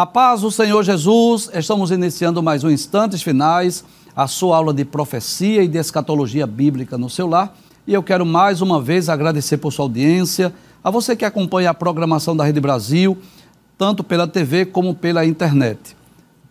A paz do Senhor Jesus, estamos iniciando mais um Instantes Finais, a sua aula de profecia e de escatologia bíblica no seu lar. E eu quero mais uma vez agradecer por sua audiência, a você que acompanha a programação da Rede Brasil, tanto pela TV como pela internet.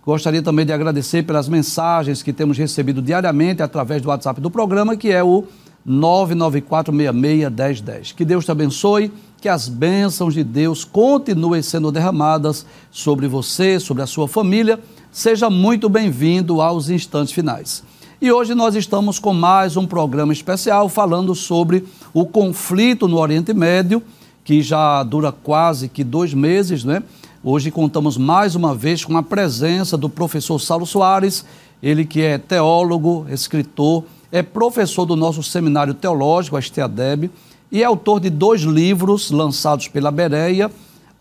Gostaria também de agradecer pelas mensagens que temos recebido diariamente através do WhatsApp do programa, que é o 994661010. Que Deus te abençoe que as bênçãos de Deus continuem sendo derramadas sobre você, sobre a sua família. Seja muito bem-vindo aos instantes finais. E hoje nós estamos com mais um programa especial falando sobre o conflito no Oriente Médio, que já dura quase que dois meses, né? Hoje contamos mais uma vez com a presença do professor Saulo Soares, ele que é teólogo, escritor, é professor do nosso seminário teológico, a e é autor de dois livros lançados pela Bereia,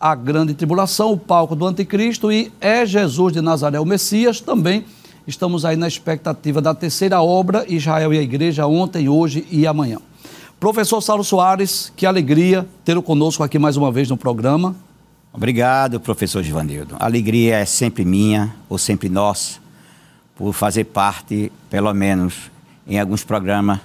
A Grande Tribulação, O Palco do Anticristo e É Jesus de Nazaré o Messias. Também estamos aí na expectativa da terceira obra, Israel e a Igreja, ontem, hoje e amanhã. Professor Saulo Soares, que alegria tê-lo conosco aqui mais uma vez no programa. Obrigado, professor Givanildo. A alegria é sempre minha, ou sempre nossa, por fazer parte, pelo menos, em alguns programas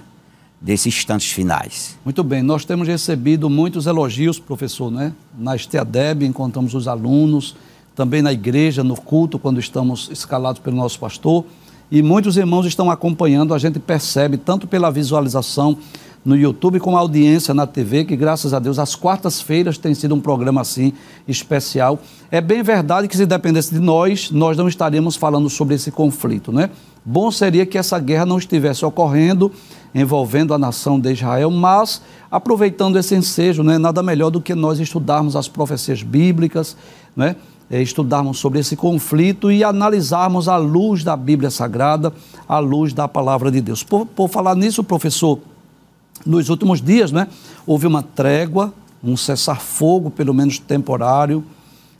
desses instantes finais. Muito bem, nós temos recebido muitos elogios, professor, né? Na STEADEB encontramos os alunos, também na igreja, no culto, quando estamos escalados pelo nosso pastor. E muitos irmãos estão acompanhando, a gente percebe, tanto pela visualização no YouTube como a audiência na TV, que graças a Deus, às quartas-feiras tem sido um programa assim especial. É bem verdade que se dependesse de nós, nós não estaríamos falando sobre esse conflito, né? Bom seria que essa guerra não estivesse ocorrendo envolvendo a nação de Israel, mas aproveitando esse ensejo, não é nada melhor do que nós estudarmos as profecias bíblicas, né? É, estudarmos sobre esse conflito e analisarmos à luz da Bíblia Sagrada, à luz da palavra de Deus. Por, por falar nisso, professor, nos últimos dias, né, houve uma trégua, um cessar-fogo, pelo menos temporário.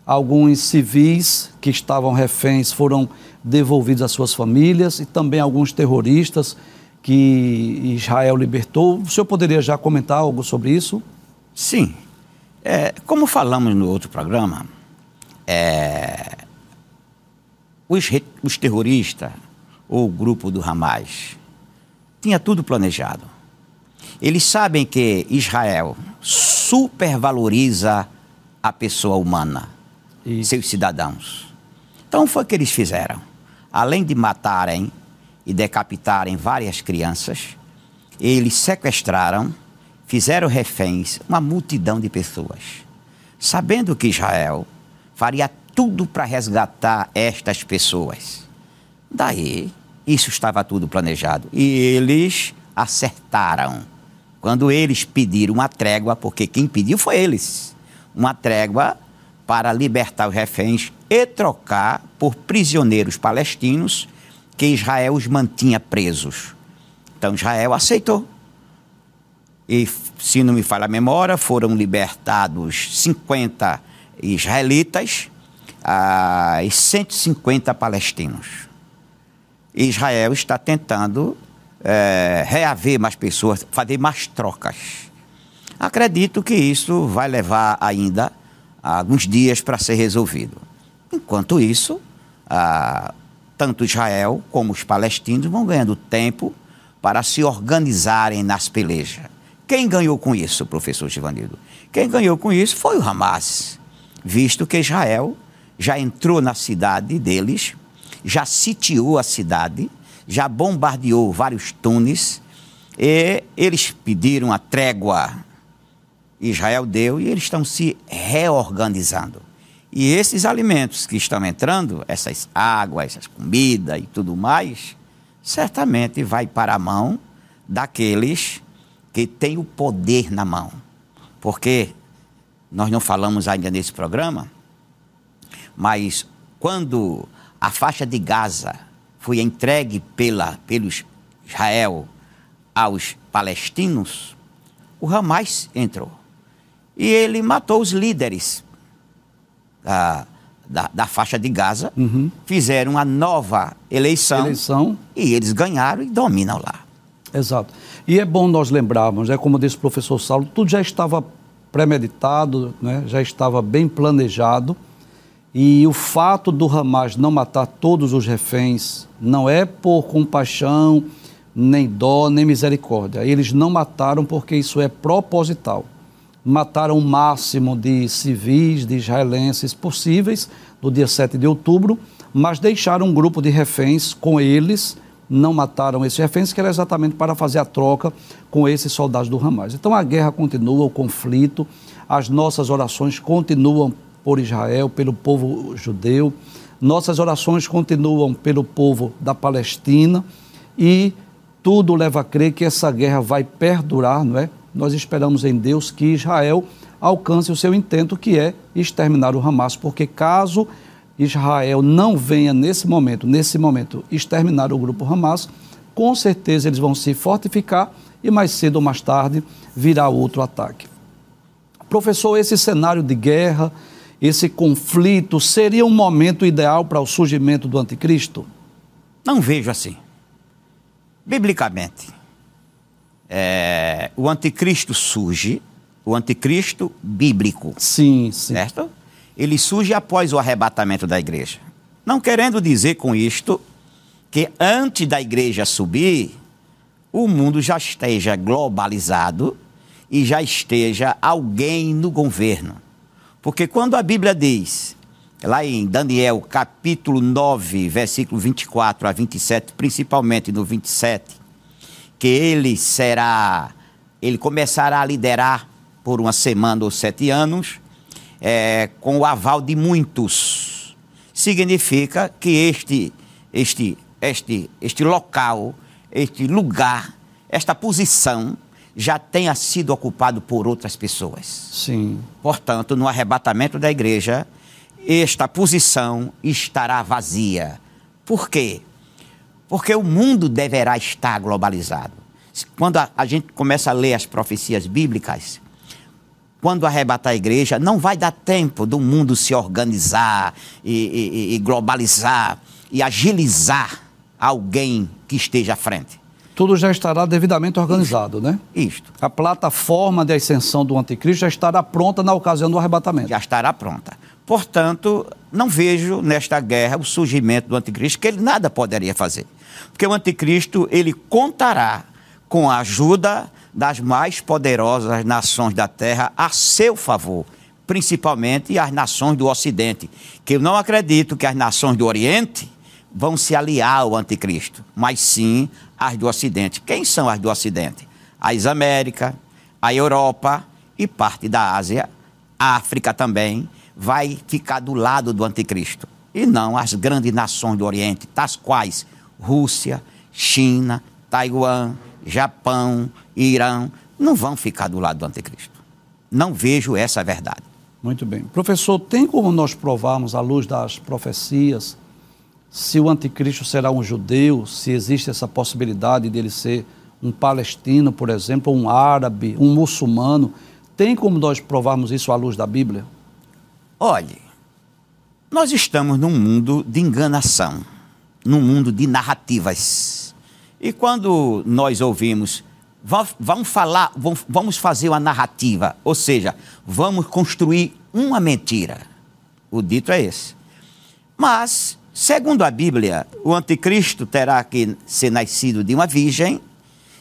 Alguns civis que estavam reféns foram devolvidos às suas famílias e também alguns terroristas que Israel libertou. O senhor poderia já comentar algo sobre isso? Sim. É, como falamos no outro programa, é, os, os terroristas, ou o grupo do Hamas, tinha tudo planejado. Eles sabem que Israel supervaloriza a pessoa humana, Isso. seus cidadãos. Então foi o que eles fizeram. Além de matarem e decapitarem várias crianças, eles sequestraram, fizeram reféns uma multidão de pessoas, sabendo que Israel faria tudo para resgatar estas pessoas. Daí, isso estava tudo planejado. E eles acertaram. Quando eles pediram uma trégua, porque quem pediu foi eles, uma trégua para libertar os reféns e trocar por prisioneiros palestinos que Israel os mantinha presos. Então Israel aceitou. E, se não me falha a memória, foram libertados 50 israelitas ah, e 150 palestinos. Israel está tentando é, reaver mais pessoas, fazer mais trocas. Acredito que isso vai levar ainda alguns dias para ser resolvido. Enquanto isso, ah, tanto Israel como os palestinos vão ganhando tempo para se organizarem nas pelejas. Quem ganhou com isso, professor Givanildo? Quem ganhou com isso foi o Hamas, visto que Israel já entrou na cidade deles, já sitiou a cidade, já bombardeou vários túneis, e eles pediram a trégua. Israel deu e eles estão se reorganizando. E esses alimentos que estão entrando, essas águas, essas comidas e tudo mais, certamente vai para a mão daqueles que têm o poder na mão. Porque nós não falamos ainda nesse programa, mas quando a faixa de Gaza foi entregue pela, pelos Israel aos palestinos, o Hamas entrou. E ele matou os líderes da, da, da faixa de Gaza, uhum. fizeram uma nova eleição, eleição e eles ganharam e dominam lá. Exato. E é bom nós lembrarmos, é como disse o professor Saulo, tudo já estava premeditado, né? já estava bem planejado. E o fato do Hamas não matar todos os reféns não é por compaixão, nem dó, nem misericórdia. Eles não mataram porque isso é proposital. Mataram o máximo de civis, de israelenses possíveis no dia 7 de outubro, mas deixaram um grupo de reféns com eles, não mataram esses reféns, que era exatamente para fazer a troca com esses soldados do Hamas. Então a guerra continua, o conflito, as nossas orações continuam por Israel, pelo povo judeu, nossas orações continuam pelo povo da Palestina e tudo leva a crer que essa guerra vai perdurar, não é? Nós esperamos em Deus que Israel alcance o seu intento, que é exterminar o Hamas, porque caso Israel não venha nesse momento, nesse momento, exterminar o grupo Hamas, com certeza eles vão se fortificar e mais cedo ou mais tarde virá outro ataque. Professor, esse cenário de guerra, esse conflito, seria um momento ideal para o surgimento do anticristo? Não vejo assim. Biblicamente, é, o anticristo surge, o anticristo bíblico. Sim, sim. Certo? ele surge após o arrebatamento da igreja. Não querendo dizer com isto que antes da igreja subir, o mundo já esteja globalizado e já esteja alguém no governo. Porque quando a Bíblia diz, lá em Daniel capítulo 9, versículo 24 a 27, principalmente no 27, que ele será, ele começará a liderar por uma semana ou sete anos, é, com o aval de muitos. Significa que este, este, este, este local, este lugar, esta posição já tenha sido ocupado por outras pessoas. Sim. Portanto, no arrebatamento da igreja, esta posição estará vazia. Por quê? Porque o mundo deverá estar globalizado. Quando a, a gente começa a ler as profecias bíblicas, quando arrebatar a igreja, não vai dar tempo do mundo se organizar e, e, e globalizar e agilizar alguém que esteja à frente. Tudo já estará devidamente organizado, Isto. né? Isto. A plataforma de ascensão do anticristo já estará pronta na ocasião do arrebatamento. Já estará pronta. Portanto, não vejo nesta guerra o surgimento do anticristo, que ele nada poderia fazer. Porque o anticristo, ele contará com a ajuda das mais poderosas nações da terra a seu favor, principalmente as nações do Ocidente, que eu não acredito que as nações do Oriente vão se aliar ao anticristo, mas sim as do Ocidente. Quem são as do Ocidente? As Américas, a Europa e parte da Ásia, a África também, vai ficar do lado do anticristo. E não as grandes nações do Oriente, tais quais Rússia, China, Taiwan, Japão, Irã, não vão ficar do lado do anticristo. Não vejo essa verdade. Muito bem. Professor, tem como nós provarmos, à luz das profecias, se o anticristo será um judeu, se existe essa possibilidade dele ser um palestino, por exemplo, um árabe, um muçulmano? Tem como nós provarmos isso à luz da Bíblia? Olhe, nós estamos num mundo de enganação, num mundo de narrativas. E quando nós ouvimos vamos falar, vamos fazer uma narrativa, ou seja, vamos construir uma mentira. O dito é esse. Mas, segundo a Bíblia, o anticristo terá que ser nascido de uma virgem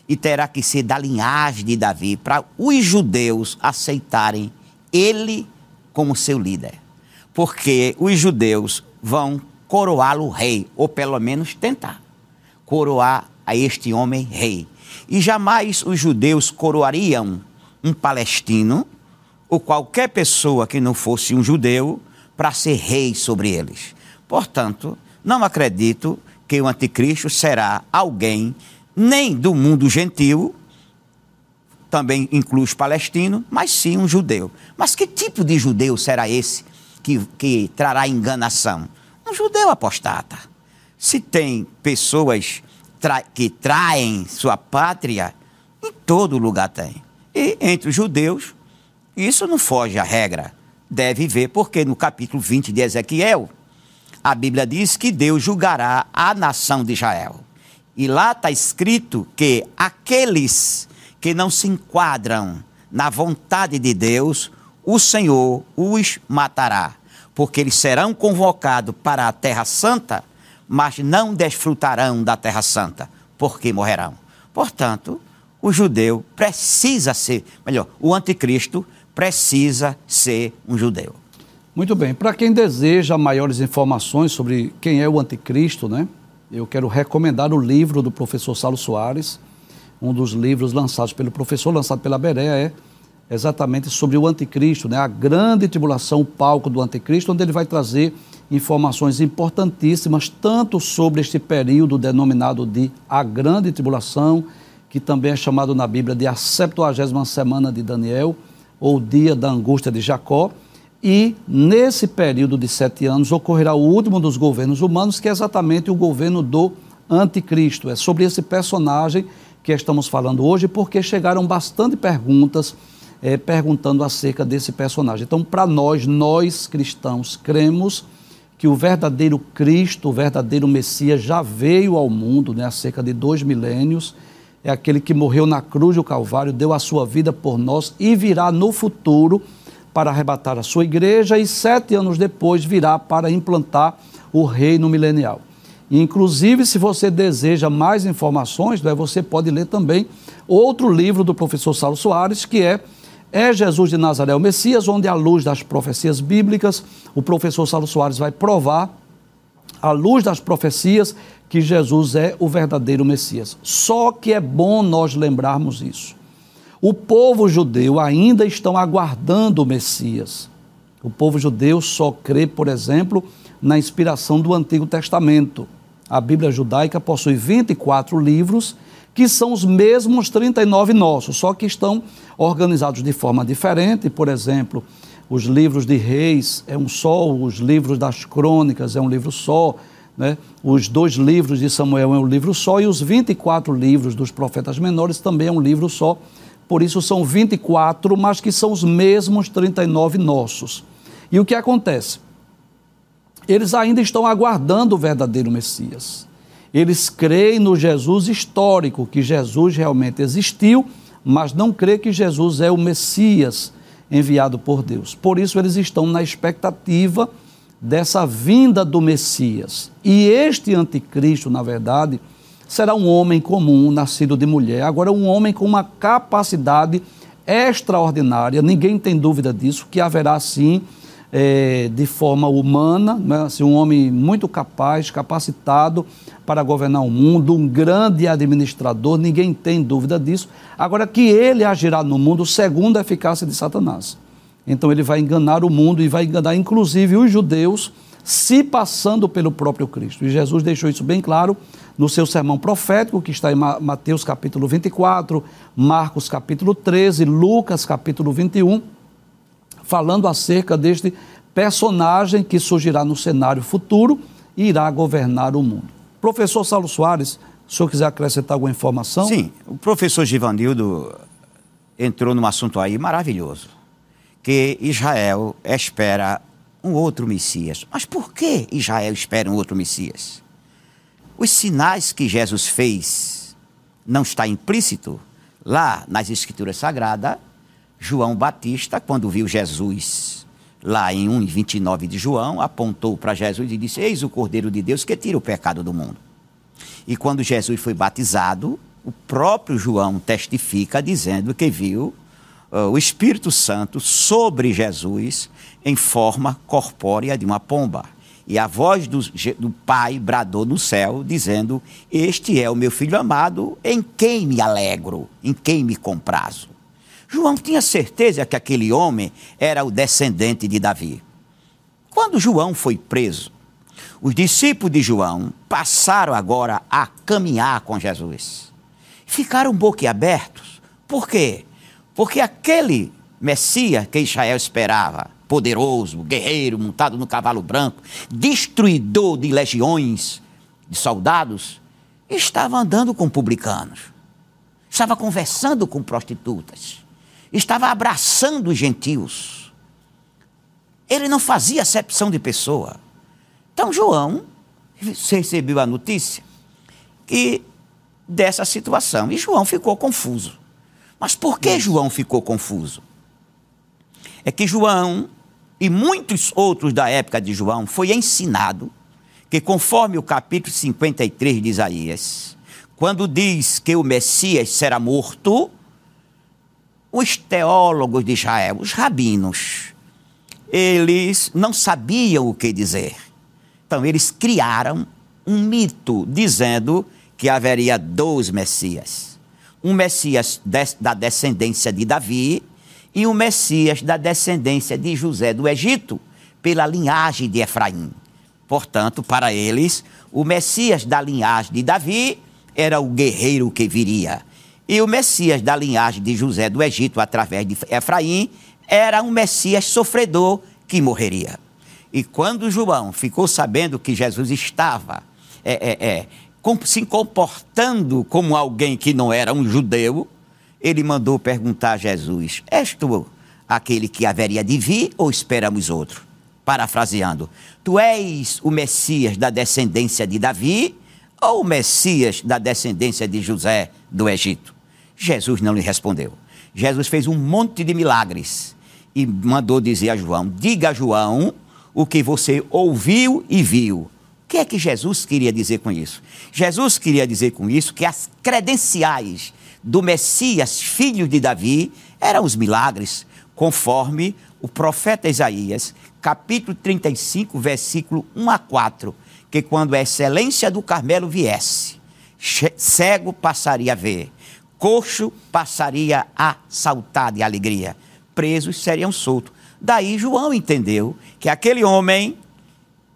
e terá que ser da linhagem de Davi para os judeus aceitarem ele como seu líder. Porque os judeus vão coroá-lo rei, ou pelo menos tentar coroar a este homem rei. E jamais os judeus coroariam um palestino ou qualquer pessoa que não fosse um judeu para ser rei sobre eles. Portanto, não acredito que o anticristo será alguém nem do mundo gentil, também inclui os palestinos, mas sim um judeu. Mas que tipo de judeu será esse que, que trará enganação? Um judeu apostata. Se tem pessoas tra que traem sua pátria, em todo lugar tem. E entre os judeus, isso não foge à regra. Deve ver, porque no capítulo 20 de Ezequiel, a Bíblia diz que Deus julgará a nação de Israel. E lá está escrito que aqueles que não se enquadram na vontade de Deus, o Senhor os matará. porque eles serão convocados para a Terra Santa, mas não desfrutarão da Terra Santa, porque morrerão. Portanto, o judeu precisa ser, melhor, o anticristo precisa ser um judeu. Muito bem. Para quem deseja maiores informações sobre quem é o anticristo, né? Eu quero recomendar o livro do professor Saulo Soares, um dos livros lançados pelo professor, lançado pela Berea, é exatamente sobre o anticristo, né? A grande tribulação, o palco do anticristo, onde ele vai trazer informações importantíssimas, tanto sobre este período denominado de a grande tribulação, que também é chamado na Bíblia de a 70 semana de Daniel, ou dia da angústia de Jacó, e nesse período de sete anos ocorrerá o último dos governos humanos, que é exatamente o governo do anticristo. É sobre esse personagem que estamos falando hoje, porque chegaram bastante perguntas é, perguntando acerca desse personagem. Então, para nós, nós cristãos, cremos que o verdadeiro Cristo, o verdadeiro Messias, já veio ao mundo né, há cerca de dois milênios. É aquele que morreu na cruz do Calvário, deu a sua vida por nós e virá no futuro para arrebatar a sua igreja e sete anos depois virá para implantar o reino milenial. Inclusive, se você deseja mais informações, né, você pode ler também outro livro do professor Saulo Soares, que é é Jesus de Nazaré o Messias, onde, à luz das profecias bíblicas, o professor Saulo Soares vai provar, à luz das profecias, que Jesus é o verdadeiro Messias. Só que é bom nós lembrarmos isso. O povo judeu ainda estão aguardando o Messias. O povo judeu só crê, por exemplo, na inspiração do Antigo Testamento. A Bíblia judaica possui 24 livros que são os mesmos 39 nossos, só que estão organizados de forma diferente. Por exemplo, os livros de Reis é um só, os livros das Crônicas é um livro só, né? os dois livros de Samuel é um livro só, e os 24 livros dos profetas menores também é um livro só. Por isso são 24, mas que são os mesmos 39 nossos. E o que acontece? Eles ainda estão aguardando o verdadeiro Messias. Eles creem no Jesus histórico, que Jesus realmente existiu, mas não creem que Jesus é o Messias enviado por Deus. Por isso, eles estão na expectativa dessa vinda do Messias. E este anticristo, na verdade, será um homem comum, nascido de mulher. Agora, um homem com uma capacidade extraordinária, ninguém tem dúvida disso, que haverá sim é, de forma humana, né? assim, um homem muito capaz, capacitado para governar o mundo, um grande administrador, ninguém tem dúvida disso. Agora, que ele agirá no mundo segundo a eficácia de Satanás. Então, ele vai enganar o mundo e vai enganar, inclusive, os judeus, se passando pelo próprio Cristo. E Jesus deixou isso bem claro no seu sermão profético, que está em Mateus capítulo 24, Marcos capítulo 13, Lucas capítulo 21 falando acerca deste personagem que surgirá no cenário futuro e irá governar o mundo. Professor Saulo Soares, se o senhor quiser acrescentar alguma informação? Sim, o professor Givanildo entrou num assunto aí maravilhoso, que Israel espera um outro Messias. Mas por que Israel espera um outro Messias? Os sinais que Jesus fez não está implícito lá nas Escrituras Sagradas João Batista, quando viu Jesus lá em 1,29 de João, apontou para Jesus e disse: Eis o Cordeiro de Deus que tira o pecado do mundo. E quando Jesus foi batizado, o próprio João testifica dizendo que viu uh, o Espírito Santo sobre Jesus em forma corpórea de uma pomba. E a voz do, do, Pai bradou no céu, dizendo: Este é o meu filho amado, em quem me alegro, em quem me comprazo. João tinha certeza que aquele homem era o descendente de Davi. Quando João foi preso, os discípulos de João passaram agora a caminhar com Jesus. Ficaram boquiabertos. Por quê? Porque aquele Messias que Israel esperava, poderoso, guerreiro, montado no cavalo branco, destruidor de legiões de soldados, estava andando com publicanos, estava conversando com prostitutas estava abraçando os gentios. Ele não fazia acepção de pessoa. Então João recebeu a notícia que dessa situação e João ficou confuso. Mas por que João ficou confuso? É que João e muitos outros da época de João, foi ensinado que, conforme o capítulo 53 de Isaías, quando diz que o Messias será morto, os teólogos de Israel, os rabinos, eles não sabiam o que dizer. Então, eles criaram um mito dizendo que haveria dois Messias. Um Messias da descendência de Davi e um Messias da descendência de José do Egito, pela linhagem de Efraim. Portanto, para eles, o Messias da linhagem de Davi era o guerreiro que viria. E o Messias da linhagem de José do Egito, através de Efraim, era um Messias sofredor que morreria. E quando João ficou sabendo que Jesus estava é, é, é, se comportando como alguém que não era um judeu, ele mandou perguntar a Jesus: És tu aquele que haveria de vir ou esperamos outro? Parafraseando, tu és o Messias da descendência de Davi ou o Messias da descendência de José do Egito? Jesus não lhe respondeu. Jesus fez um monte de milagres e mandou dizer a João: Diga a João o que você ouviu e viu. O que é que Jesus queria dizer com isso? Jesus queria dizer com isso que as credenciais do Messias, filho de Davi, eram os milagres, conforme o profeta Isaías, capítulo 35, versículo 1 a 4, que quando a excelência do Carmelo viesse, cego passaria a ver, coxo passaria a saltar de alegria, presos seriam soltos. Daí João entendeu que aquele homem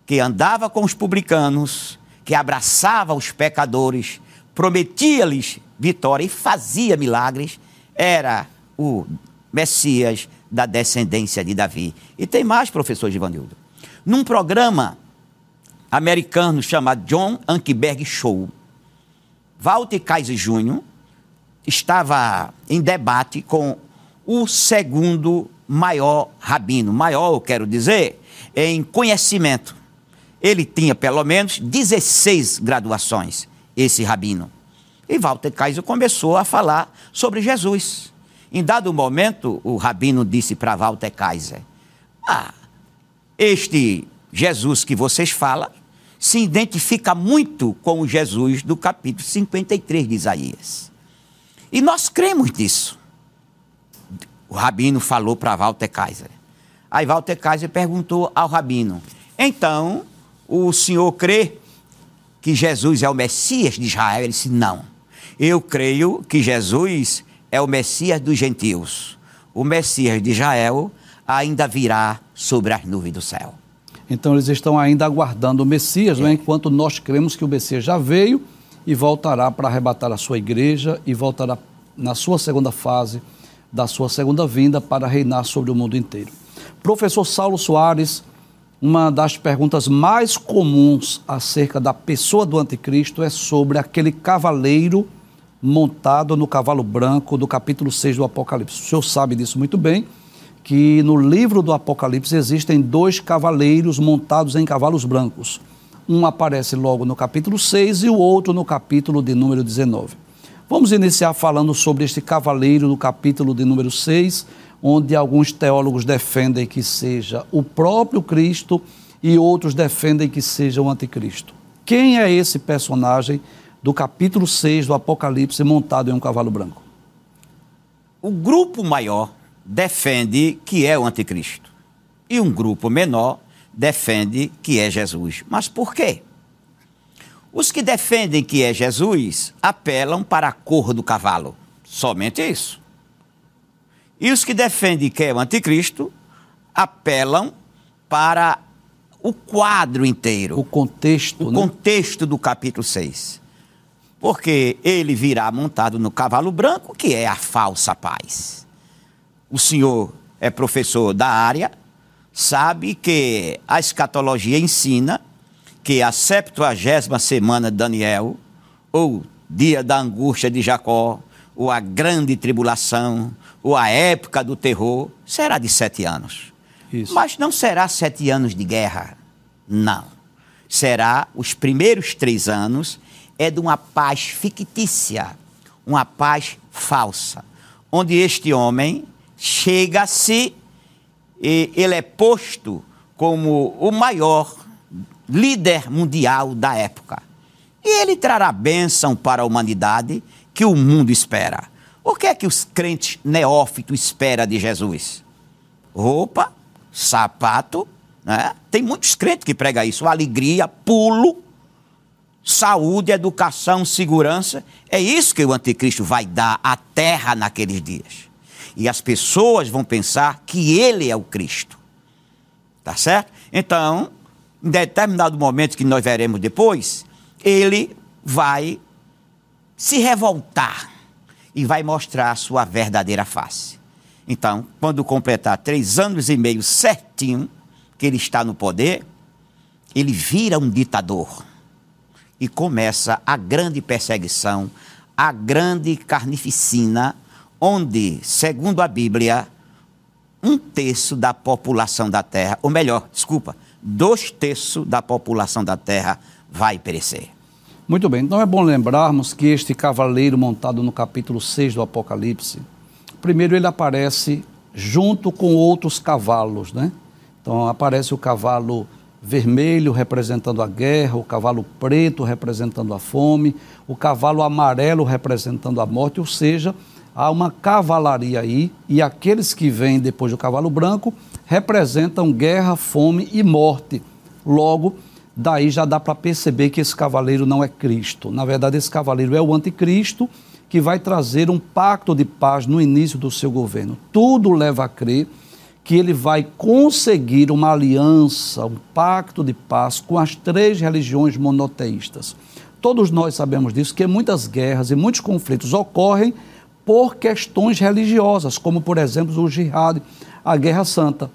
que andava com os publicanos, que abraçava os pecadores, prometia-lhes vitória e fazia milagres, era o Messias da descendência de Davi. E tem mais, professor Givanildo. Num programa americano chamado John Ankeberg Show, Walter Kaiser Jr. estava em debate com o segundo maior rabino. Maior, eu quero dizer, em conhecimento. Ele tinha pelo menos 16 graduações, esse rabino. E Walter Kaiser começou a falar sobre Jesus. Em dado momento, o rabino disse para Walter Kaiser: Ah, este Jesus que vocês falam se identifica muito com o Jesus do capítulo 53 de Isaías. E nós cremos nisso. O rabino falou para Walter Kaiser. Aí Walter Kaiser perguntou ao rabino: Então, o senhor crê que Jesus é o Messias de Israel? Ele disse: Não. Eu creio que Jesus é o Messias dos gentios. O Messias de Israel ainda virá sobre as nuvens do céu. Então eles estão ainda aguardando o Messias, é. né? enquanto nós cremos que o Messias já veio e voltará para arrebatar a sua igreja e voltará na sua segunda fase da sua segunda vinda para reinar sobre o mundo inteiro. Professor Saulo Soares, uma das perguntas mais comuns acerca da pessoa do anticristo é sobre aquele cavaleiro montado no cavalo branco do capítulo 6 do Apocalipse. O senhor sabe disso muito bem, que no livro do Apocalipse existem dois cavaleiros montados em cavalos brancos. Um aparece logo no capítulo 6 e o outro no capítulo de número 19. Vamos iniciar falando sobre este cavaleiro no capítulo de número 6, onde alguns teólogos defendem que seja o próprio Cristo e outros defendem que seja o anticristo. Quem é esse personagem do capítulo 6 do Apocalipse montado em um cavalo branco? O grupo maior defende que é o anticristo. E um grupo menor defende que é Jesus. Mas por quê? Os que defendem que é Jesus apelam para a cor do cavalo. Somente isso. E os que defendem que é o anticristo apelam para o quadro inteiro. O contexto. O né? contexto do capítulo 6 porque ele virá montado no cavalo branco, que é a falsa paz. O senhor é professor da área, sabe que a escatologia ensina que a septuagésima semana de Daniel, ou dia da angústia de Jacó, ou a grande tribulação, ou a época do terror, será de sete anos. Isso. Mas não será sete anos de guerra, não. Será os primeiros três anos é de uma paz fictícia, uma paz falsa, onde este homem chega-se e ele é posto como o maior líder mundial da época. E ele trará bênção para a humanidade que o mundo espera. O que é que os crentes neófitos esperam de Jesus? Roupa, sapato, né? Tem muitos crentes que pregam isso, alegria, pulo, saúde, educação, segurança. É isso que o anticristo vai dar à terra naqueles dias. E as pessoas vão pensar que ele é o Cristo. Tá certo? Então, em determinado momento que nós veremos depois, ele vai se revoltar e vai mostrar a sua verdadeira face. Então, quando completar três anos e meio certinho que ele está no poder, ele vira um ditador e começa a grande perseguição, a grande carnificina, onde, segundo a Bíblia, um terço da população da terra, ou melhor, desculpa, dois terços da população da terra vai perecer. Muito bem, então é bom lembrarmos que este cavaleiro montado no capítulo 6 do Apocalipse, primeiro ele aparece junto com outros cavalos, né? Então aparece o cavalo vermelho representando a guerra, o cavalo preto representando a fome, o cavalo amarelo representando a morte, ou seja, há uma cavalaria aí e aqueles que vêm depois do cavalo branco representam guerra, fome e morte. Logo, daí já dá para perceber que esse cavaleiro não é Cristo. Na verdade, esse cavaleiro é o anticristo que vai trazer um pacto de paz no início do seu governo. Tudo leva a crer que ele vai conseguir uma aliança, um pacto de paz com as três religiões monoteístas. Todos nós sabemos disso, que muitas guerras e muitos conflitos ocorrem por questões religiosas, como por exemplo o jihad, a Guerra Santa.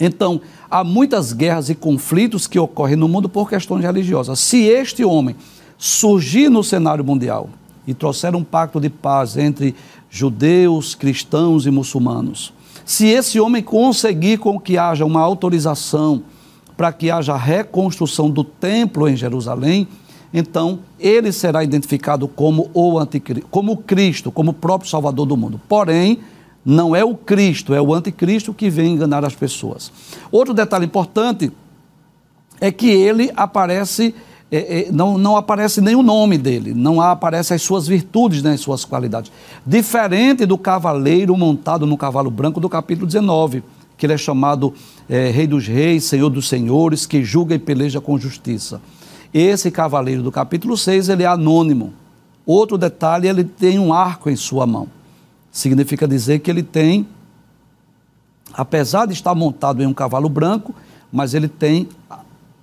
Então, há muitas guerras e conflitos que ocorrem no mundo por questões religiosas. Se este homem surgir no cenário mundial e trouxer um pacto de paz entre judeus, cristãos e muçulmanos, se esse homem conseguir com que haja uma autorização para que haja reconstrução do templo em Jerusalém, então ele será identificado como o anticristo, como Cristo, como o próprio Salvador do mundo. Porém, não é o Cristo, é o anticristo que vem enganar as pessoas. Outro detalhe importante é que ele aparece é, é, não, não aparece o nome dele, não aparece as suas virtudes, nem as suas qualidades. Diferente do cavaleiro montado no cavalo branco do capítulo 19, que ele é chamado é, Rei dos Reis, Senhor dos Senhores, que julga e peleja com justiça. Esse cavaleiro do capítulo 6, ele é anônimo. Outro detalhe, ele tem um arco em sua mão. Significa dizer que ele tem, apesar de estar montado em um cavalo branco, mas ele tem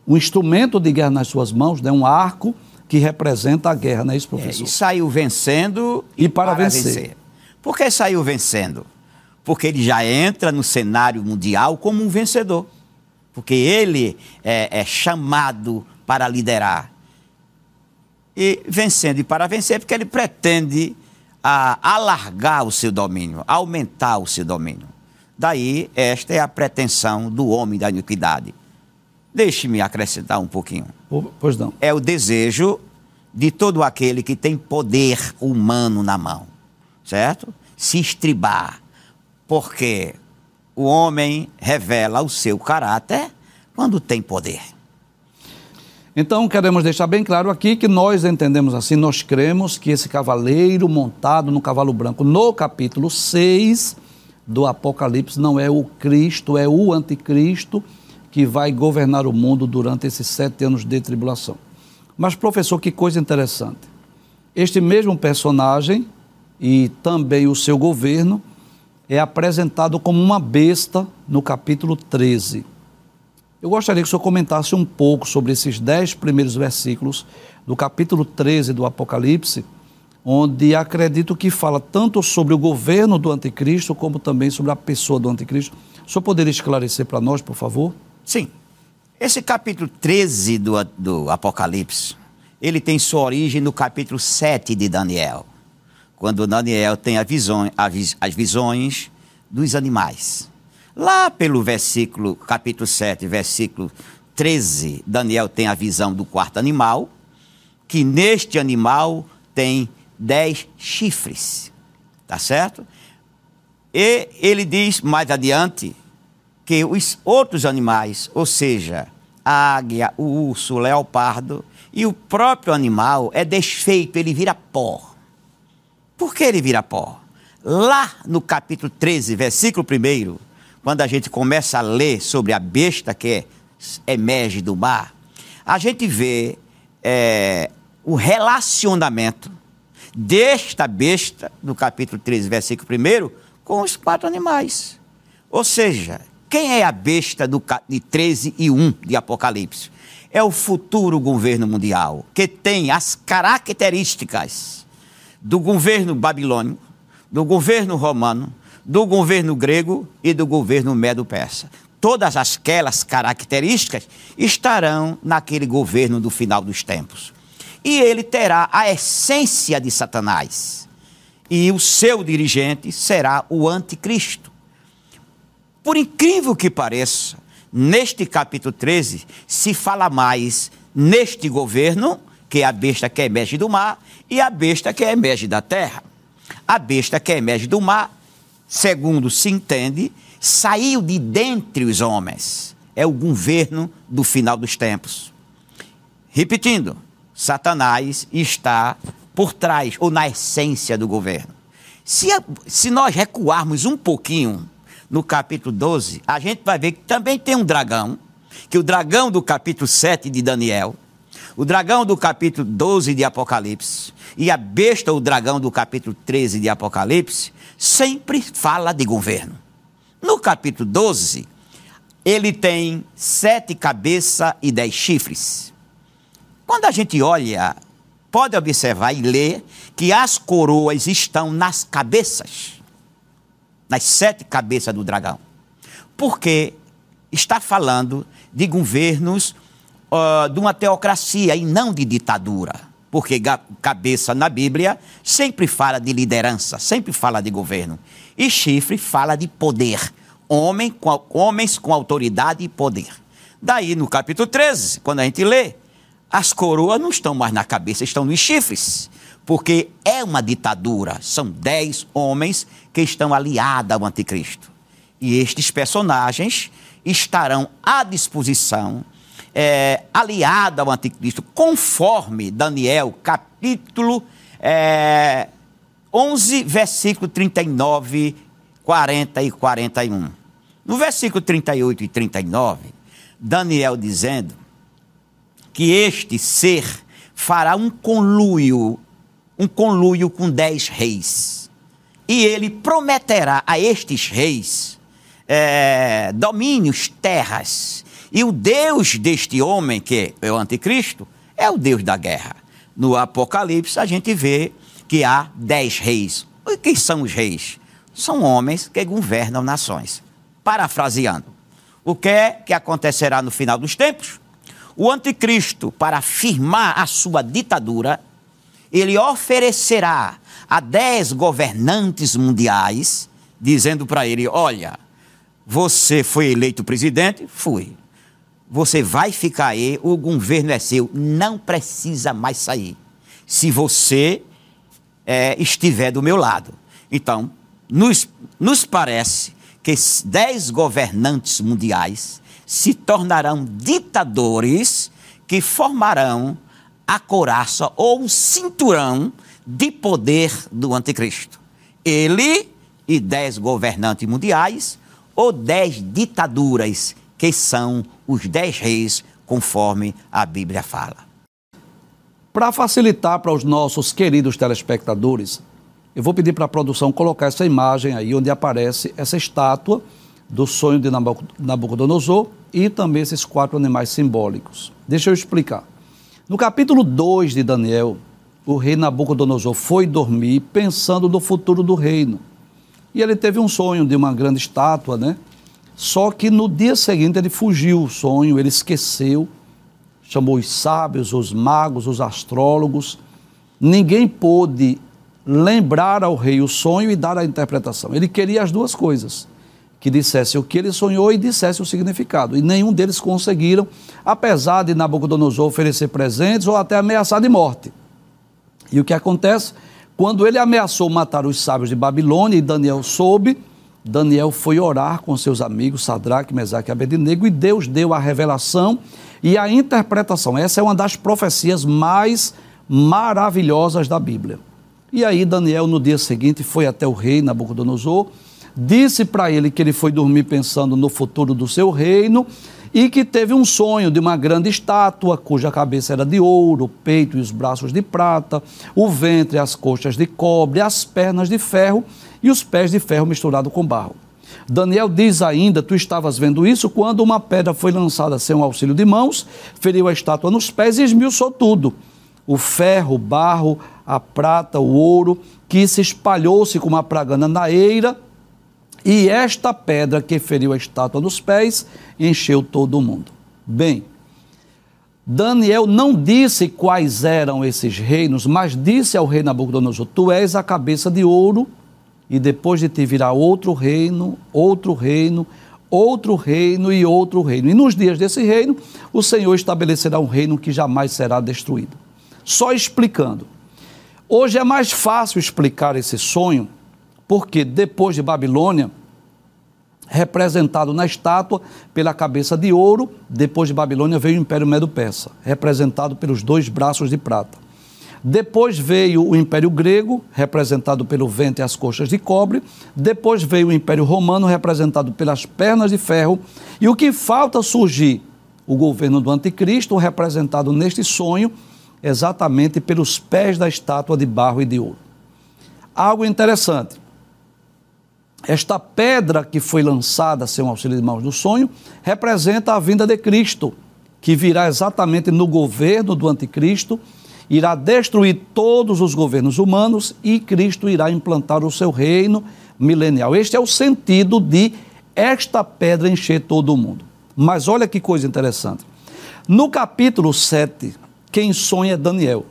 um instrumento de guerra nas suas mãos, né, um arco que representa a guerra, não é isso, professor? É, e saiu vencendo e, e para, para vencer. vencer. Por que saiu vencendo? Porque ele já entra no cenário mundial como um vencedor. Porque ele é, é chamado para liderar. E vencendo e para vencer, porque ele pretende a, alargar o seu domínio, aumentar o seu domínio. Daí, esta é a pretensão do homem da iniquidade. Deixe-me acrescentar um pouquinho. Pois não. É o desejo de todo aquele que tem poder humano na mão, certo? Se estribar. Porque o homem revela o seu caráter quando tem poder. Então, queremos deixar bem claro aqui que nós entendemos assim, nós cremos que esse cavaleiro montado no cavalo branco, no capítulo 6 do Apocalipse, não é o Cristo, é o anticristo que vai governar o mundo durante esses sete anos de tribulação. Mas, professor, que coisa interessante. Este mesmo personagem e também o seu governo é apresentado como uma besta no capítulo 13. Eu gostaria que o senhor comentasse um pouco sobre esses dez primeiros versículos do capítulo 13 do Apocalipse, onde acredito que fala tanto sobre o governo do anticristo, como também sobre a pessoa do anticristo. O senhor poderia esclarecer para nós, por favor? Sim. Esse capítulo 13 do, do Apocalipse, ele tem sua origem no capítulo 7 de Daniel, quando Daniel tem a visão, as visões dos animais. Lá pelo versículo, capítulo 7, versículo 13, Daniel tem a visão do quarto animal, que neste animal tem dez chifres, tá certo? E ele diz mais adiante, que os outros animais, ou seja, a águia, o urso, o leopardo e o próprio animal é desfeito, ele vira pó. Por que ele vira pó? Lá no capítulo 13, versículo 1, quando a gente começa a ler sobre a besta que emerge do mar, a gente vê é, o relacionamento desta besta, no capítulo 13, versículo 1, com os quatro animais. Ou seja, quem é a besta do, de 13 e 1 de Apocalipse? É o futuro governo mundial, que tem as características do governo babilônico, do governo romano, do governo grego e do governo medo-persa. Todas aquelas características estarão naquele governo do final dos tempos. E ele terá a essência de Satanás. E o seu dirigente será o anticristo. Por incrível que pareça, neste capítulo 13 se fala mais neste governo, que é a besta que emerge do mar, e a besta que emerge da terra. A besta que emerge do mar, segundo se entende, saiu de dentre os homens. É o governo do final dos tempos. Repetindo, Satanás está por trás ou na essência do governo. Se, se nós recuarmos um pouquinho no capítulo 12, a gente vai ver que também tem um dragão, que o dragão do capítulo 7 de Daniel, o dragão do capítulo 12 de Apocalipse e a besta, o dragão do capítulo 13 de Apocalipse, sempre fala de governo. No capítulo 12, ele tem sete cabeças e dez chifres. Quando a gente olha, pode observar e ler que as coroas estão nas cabeças, nas sete cabeças do dragão. Porque está falando de governos uh, de uma teocracia e não de ditadura. Porque cabeça na Bíblia sempre fala de liderança, sempre fala de governo. E chifre fala de poder. Homem com, homens com autoridade e poder. Daí, no capítulo 13, quando a gente lê, as coroas não estão mais na cabeça, estão nos chifres. Porque é uma ditadura. São dez homens que estão aliados ao anticristo. E estes personagens estarão à disposição, é, aliados ao anticristo, conforme Daniel, capítulo é, 11, versículo 39, 40 e 41. No versículo 38 e 39, Daniel dizendo que este ser fará um conluio, um conluio com dez reis. E ele prometerá a estes reis é, domínios, terras. E o Deus deste homem, que é o anticristo, é o Deus da guerra. No Apocalipse, a gente vê que há dez reis. E quem são os reis? São homens que governam nações. Parafraseando, o que é que acontecerá no final dos tempos? O anticristo, para firmar a sua ditadura, ele oferecerá a dez governantes mundiais, dizendo para ele: olha, você foi eleito presidente? Fui. Você vai ficar aí, o governo é seu, não precisa mais sair. Se você é, estiver do meu lado. Então, nos, nos parece que dez governantes mundiais se tornarão ditadores que formarão a coraça ou o cinturão de poder do anticristo. Ele e dez governantes mundiais ou dez ditaduras, que são os dez reis, conforme a Bíblia fala. Para facilitar para os nossos queridos telespectadores, eu vou pedir para a produção colocar essa imagem aí, onde aparece essa estátua do sonho de Nabucodonosor e também esses quatro animais simbólicos. Deixa eu explicar. No capítulo 2 de Daniel, o rei Nabucodonosor foi dormir pensando no futuro do reino. E ele teve um sonho de uma grande estátua, né? Só que no dia seguinte ele fugiu o sonho, ele esqueceu, chamou os sábios, os magos, os astrólogos. Ninguém pôde lembrar ao rei o sonho e dar a interpretação. Ele queria as duas coisas: que dissesse o que ele sonhou e dissesse o significado. E nenhum deles conseguiram, apesar de Nabucodonosor oferecer presentes ou até ameaçar de morte. E o que acontece? Quando ele ameaçou matar os sábios de Babilônia e Daniel soube, Daniel foi orar com seus amigos Sadraque, Mesaque e Abednego e Deus deu a revelação e a interpretação. Essa é uma das profecias mais maravilhosas da Bíblia. E aí Daniel no dia seguinte foi até o rei Nabucodonosor, disse para ele que ele foi dormir pensando no futuro do seu reino e que teve um sonho de uma grande estátua, cuja cabeça era de ouro, o peito e os braços de prata, o ventre as coxas de cobre, as pernas de ferro e os pés de ferro misturado com barro. Daniel diz ainda: Tu estavas vendo isso quando uma pedra foi lançada sem um auxílio de mãos, feriu a estátua nos pés e esmiuçou tudo. O ferro, o barro, a prata, o ouro, que se espalhou-se como uma pragana na eira e esta pedra que feriu a estátua nos pés encheu todo o mundo. Bem, Daniel não disse quais eram esses reinos, mas disse ao rei Nabucodonosor: Tu és a cabeça de ouro, e depois de ti virá outro reino, outro reino, outro reino e outro reino. E nos dias desse reino, o Senhor estabelecerá um reino que jamais será destruído. Só explicando. Hoje é mais fácil explicar esse sonho porque depois de Babilônia, representado na estátua pela cabeça de ouro, depois de Babilônia veio o Império Medo-Persa, representado pelos dois braços de prata. Depois veio o Império Grego, representado pelo vento e as coxas de cobre. Depois veio o Império Romano, representado pelas pernas de ferro. E o que falta surgir? O governo do Anticristo, representado neste sonho, exatamente pelos pés da estátua de barro e de ouro. Algo interessante. Esta pedra que foi lançada sem o auxílio de mãos do sonho representa a vinda de Cristo, que virá exatamente no governo do anticristo, irá destruir todos os governos humanos e Cristo irá implantar o seu reino milenial. Este é o sentido de esta pedra encher todo o mundo. Mas olha que coisa interessante. No capítulo 7, quem sonha é Daniel.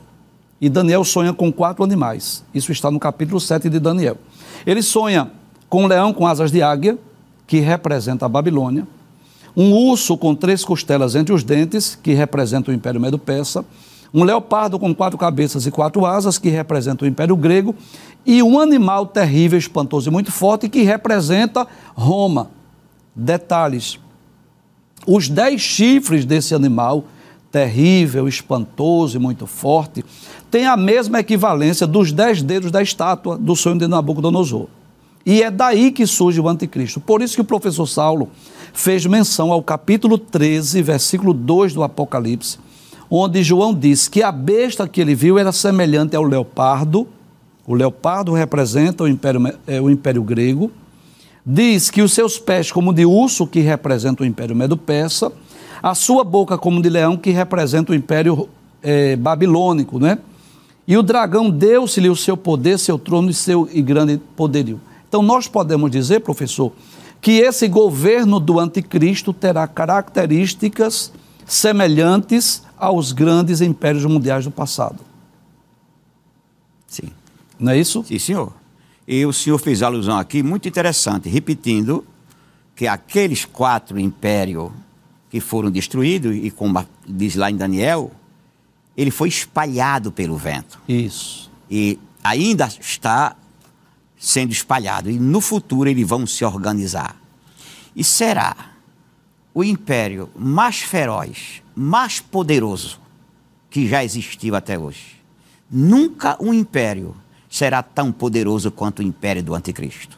E Daniel sonha com quatro animais. Isso está no capítulo 7 de Daniel. Ele sonha com um leão com asas de águia, que representa a Babilônia, um urso com três costelas entre os dentes, que representa o Império Medo-Persa, um leopardo com quatro cabeças e quatro asas, que representa o Império Grego, e um animal terrível, espantoso e muito forte, que representa Roma. Detalhes: os dez chifres desse animal, terrível, espantoso e muito forte, têm a mesma equivalência dos dez dedos da estátua do sonho de Nabucodonosor. E é daí que surge o anticristo. Por isso que o professor Saulo fez menção ao capítulo 13, versículo 2 do Apocalipse, onde João diz que a besta que ele viu era semelhante ao leopardo. O leopardo representa o império, é, o império grego. Diz que os seus pés como de urso, que representa o império medo-persa. A sua boca como de leão, que representa o império é, babilônico, né? E o dragão deu-se-lhe o seu poder, seu trono e seu e grande poderio. Então, nós podemos dizer, professor, que esse governo do anticristo terá características semelhantes aos grandes impérios mundiais do passado. Sim. Não é isso? Sim, senhor. E o senhor fez alusão aqui, muito interessante, repetindo que aqueles quatro impérios que foram destruídos, e como diz lá em Daniel, ele foi espalhado pelo vento. Isso. E ainda está sendo espalhado. E no futuro eles vão se organizar. E será o império mais feroz, mais poderoso que já existiu até hoje. Nunca um império será tão poderoso quanto o império do anticristo.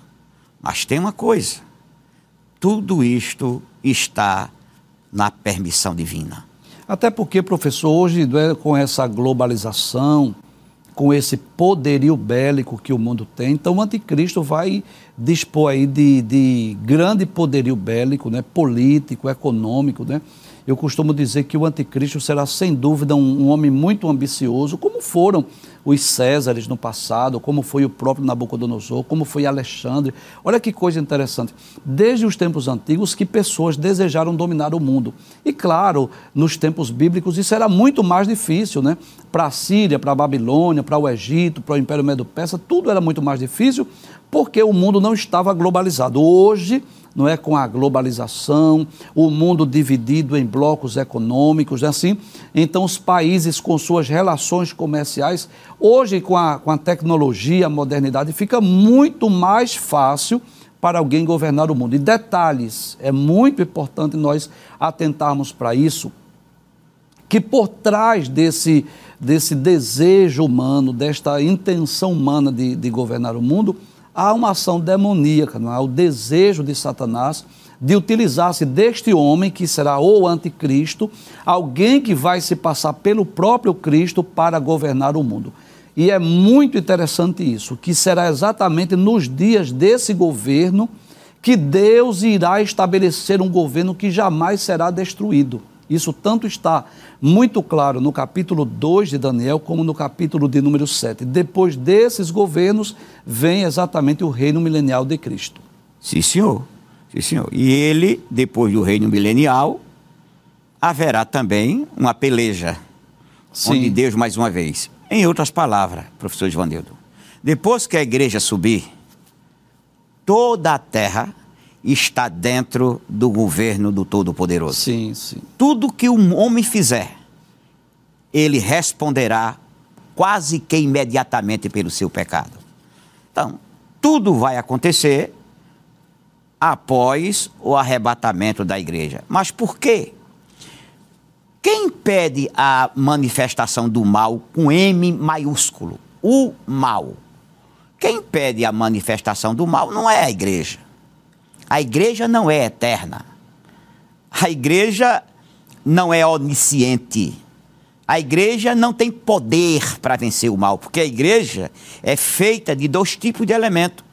Mas tem uma coisa: tudo isto está na permissão divina. Até porque, professor, hoje é, com essa globalização, com esse poderio bélico que o mundo tem. Então, o anticristo vai dispor aí de, de grande poderio bélico, né, político, econômico, né? Eu costumo dizer que o anticristo será, sem dúvida, um, um, homem muito ambicioso, como foram os Césares no passado, como foi o próprio Nabucodonosor, como foi Alexandre. Olha que coisa interessante. Desde os tempos antigos que pessoas desejaram dominar o mundo. E claro, nos tempos bíblicos isso era muito mais difícil, né? Para a Síria, para a Babilônia, para o Egito, para o Império Medo-Persa, tudo era muito mais difícil porque o mundo não estava globalizado. Hoje, não é com a globalização, o mundo dividido em blocos econômicos, é assim. Então, os países com suas relações comerciais, hoje com a, com a tecnologia, a modernidade, fica muito mais fácil para alguém governar o mundo. E detalhes, é muito importante nós atentarmos para isso, que por trás desse, desse desejo humano, desta intenção humana de, de governar o mundo, há uma ação demoníaca, não é? o desejo de Satanás de utilizar-se deste homem, que será o anticristo, alguém que vai se passar pelo próprio Cristo para governar o mundo. E é muito interessante isso, que será exatamente nos dias desse governo que Deus irá estabelecer um governo que jamais será destruído. Isso tanto está muito claro no capítulo 2 de Daniel, como no capítulo de número 7. Depois desses governos, vem exatamente o reino milenial de Cristo. Sim, senhor. Sim, senhor. E ele, depois do reino milenial, haverá também uma peleja. Sim. Onde Deus, mais uma vez. Em outras palavras, professor Ivanildo, depois que a igreja subir, toda a terra está dentro do governo do Todo-Poderoso. Sim, sim. Tudo que um homem fizer, ele responderá quase que imediatamente pelo seu pecado. Então, tudo vai acontecer após o arrebatamento da igreja. Mas por quê? Quem impede a manifestação do mal com M maiúsculo? O mal. Quem impede a manifestação do mal não é a igreja. A igreja não é eterna. A igreja não é onisciente. A igreja não tem poder para vencer o mal, porque a igreja é feita de dois tipos de elementos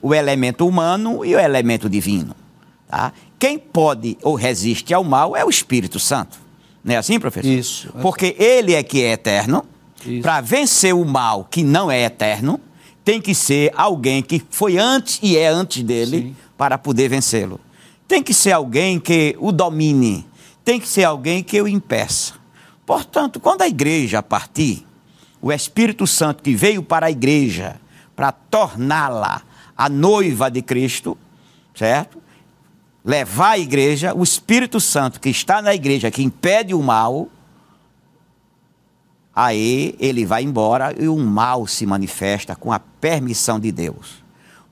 o elemento humano e o elemento divino. Tá? Quem pode ou resiste ao mal é o Espírito Santo. Não é assim, professor? Isso. Porque ele é que é eterno. Para vencer o mal que não é eterno, tem que ser alguém que foi antes e é antes dele Sim. Para poder vencê-lo. Tem que ser alguém que o domine. Tem que ser alguém que o impeça. Portanto, quando a igreja partir, o Espírito Santo que veio para a igreja para torná-la a noiva de Cristo, certo? Levar a igreja, o Espírito Santo que está na igreja, que impede o mal, aí ele vai embora e o mal se manifesta com a permissão de Deus.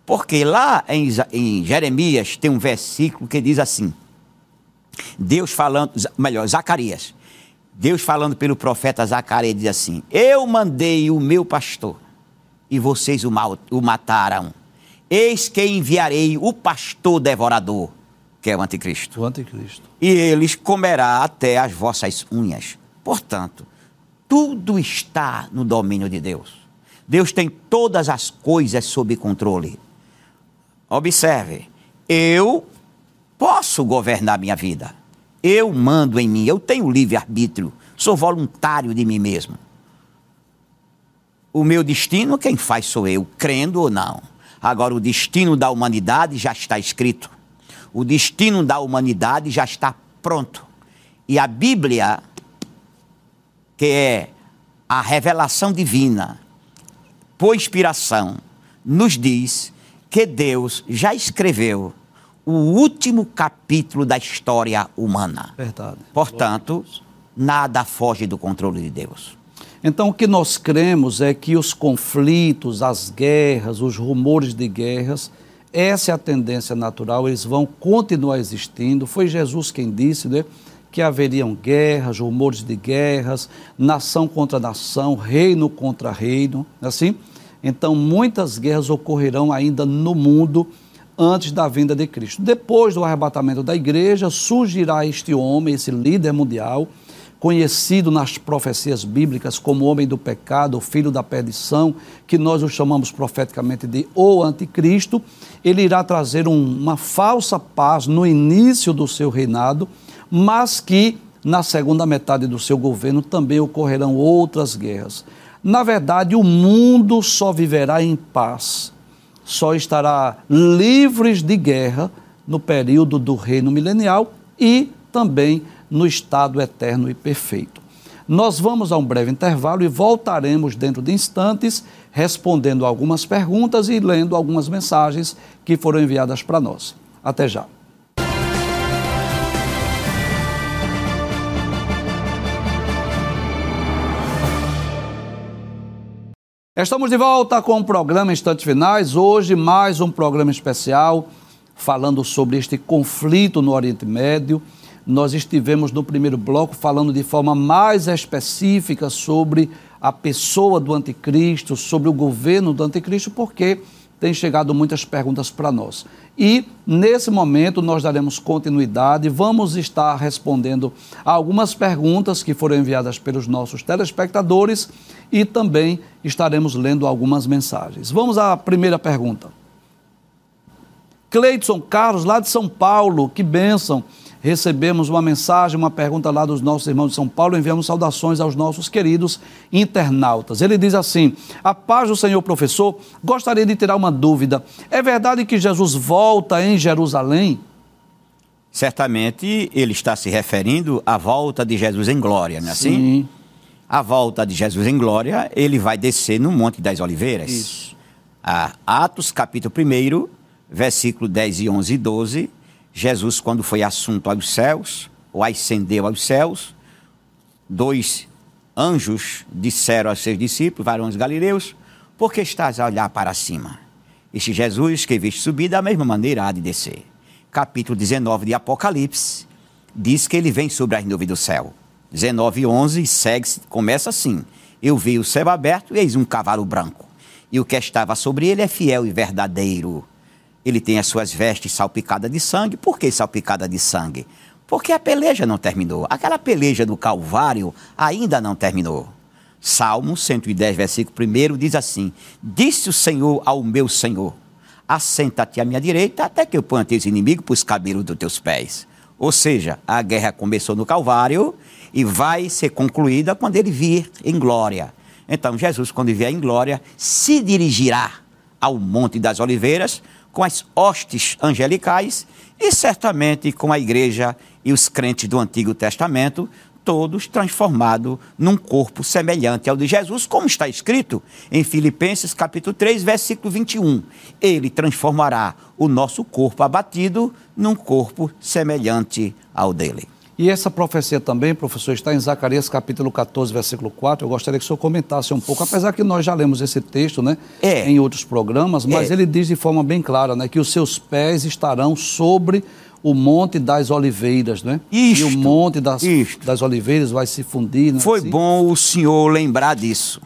Porque lá em, em Jeremias tem um versículo que diz assim: Deus falando, melhor, Zacarias, Deus falando pelo profeta Zacarias diz assim: Eu mandei o meu pastor e vocês o, mal, o mataram. Eis que enviarei o pastor devorador, que é o anticristo. O anticristo. E eles comerá até as vossas unhas. Portanto, tudo está no domínio de Deus. Deus tem todas as coisas sob controle. Observe, eu posso governar minha vida. Eu mando em mim, eu tenho livre-arbítrio, sou voluntário de mim mesmo. O meu destino, quem faz sou eu, crendo ou não. Agora, o destino da humanidade já está escrito. O destino da humanidade já está pronto. E a Bíblia, que é a revelação divina, por inspiração, nos diz que Deus já escreveu o último capítulo da história humana. Verdade. Portanto, nada foge do controle de Deus. Então, o que nós cremos é que os conflitos, as guerras, os rumores de guerras, essa é a tendência natural, eles vão continuar existindo. Foi Jesus quem disse, né? Que haveriam guerras, rumores de guerras, nação contra nação, reino contra reino, é assim? Então, muitas guerras ocorrerão ainda no mundo antes da vinda de Cristo. Depois do arrebatamento da igreja, surgirá este homem, esse líder mundial, conhecido nas profecias bíblicas como homem do pecado, filho da perdição, que nós o chamamos profeticamente de o anticristo, ele irá trazer um, uma falsa paz no início do seu reinado, mas que na segunda metade do seu governo também ocorrerão outras guerras. Na verdade, o mundo só viverá em paz, só estará livres de guerra no período do reino milenial e também no estado eterno e perfeito. Nós vamos a um breve intervalo e voltaremos dentro de instantes respondendo algumas perguntas e lendo algumas mensagens que foram enviadas para nós. Até já. Estamos de volta com o programa Instantes Finais. Hoje, mais um programa especial falando sobre este conflito no Oriente Médio. Nós estivemos no primeiro bloco falando de forma mais específica sobre a pessoa do anticristo, sobre o governo do anticristo, porque tem chegado muitas perguntas para nós. E nesse momento nós daremos continuidade, vamos estar respondendo algumas perguntas que foram enviadas pelos nossos telespectadores e também estaremos lendo algumas mensagens. Vamos à primeira pergunta. Cleidson Carlos, lá de São Paulo, que bênção. Recebemos uma mensagem, uma pergunta lá dos nossos irmãos de São Paulo, enviamos saudações aos nossos queridos internautas. Ele diz assim: A paz do Senhor, professor, gostaria de tirar uma dúvida. É verdade que Jesus volta em Jerusalém? Certamente ele está se referindo à volta de Jesus em glória, não é assim? Sim a volta de Jesus em glória, ele vai descer no Monte das Oliveiras. Isso. Ah, Atos, capítulo 1, versículo 10 e 11 e 12. Jesus, quando foi assunto aos céus, ou ascendeu aos céus, dois anjos disseram aos seus discípulos, varões galileus, por que estás a olhar para cima? Este Jesus que viste subir, da mesma maneira há de descer. Capítulo 19 de Apocalipse, diz que ele vem sobre as nuvens do céu. 19, 11, segue, começa assim. Eu vi o céu aberto e eis um cavalo branco. E o que estava sobre ele é fiel e verdadeiro. Ele tem as suas vestes salpicadas de sangue. Por que salpicada de sangue? Porque a peleja não terminou. Aquela peleja do Calvário ainda não terminou. Salmo 110, versículo 1 diz assim: Disse o Senhor ao meu Senhor: Assenta-te à minha direita, até que eu ponha teus inimigos para os cabelos dos teus pés. Ou seja, a guerra começou no Calvário e vai ser concluída quando ele vir em glória. Então, Jesus, quando vier em glória, se dirigirá ao Monte das Oliveiras com as hostes angelicais e certamente com a igreja e os crentes do Antigo Testamento, todos transformados num corpo semelhante ao de Jesus, como está escrito em Filipenses capítulo 3, versículo 21. Ele transformará o nosso corpo abatido num corpo semelhante ao dele. E essa profecia também, professor, está em Zacarias capítulo 14, versículo 4. Eu gostaria que o senhor comentasse um pouco, apesar que nós já lemos esse texto né, é. em outros programas, mas é. ele diz de forma bem clara né, que os seus pés estarão sobre o Monte das Oliveiras, né? Isto, e o Monte das, das Oliveiras vai se fundir. Né, Foi assim? bom o senhor lembrar disso.